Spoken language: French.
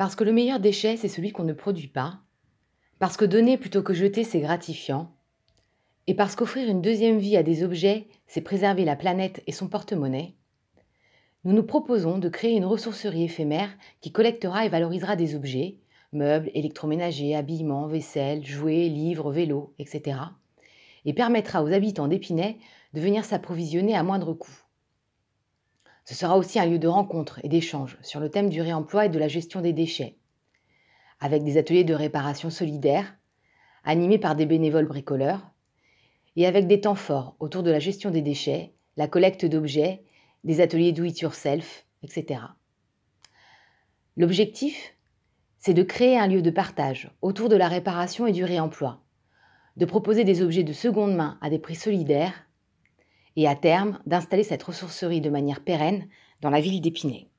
Parce que le meilleur déchet, c'est celui qu'on ne produit pas. Parce que donner plutôt que jeter, c'est gratifiant. Et parce qu'offrir une deuxième vie à des objets, c'est préserver la planète et son porte-monnaie. Nous nous proposons de créer une ressourcerie éphémère qui collectera et valorisera des objets, meubles, électroménagers, habillements, vaisselle, jouets, livres, vélos, etc. et permettra aux habitants d'Épinay de venir s'approvisionner à moindre coût. Ce sera aussi un lieu de rencontre et d'échange sur le thème du réemploi et de la gestion des déchets, avec des ateliers de réparation solidaire, animés par des bénévoles bricoleurs, et avec des temps forts autour de la gestion des déchets, la collecte d'objets, des ateliers do it yourself, etc. L'objectif, c'est de créer un lieu de partage autour de la réparation et du réemploi, de proposer des objets de seconde main à des prix solidaires et à terme d'installer cette ressourcerie de manière pérenne dans la ville d'Épinay.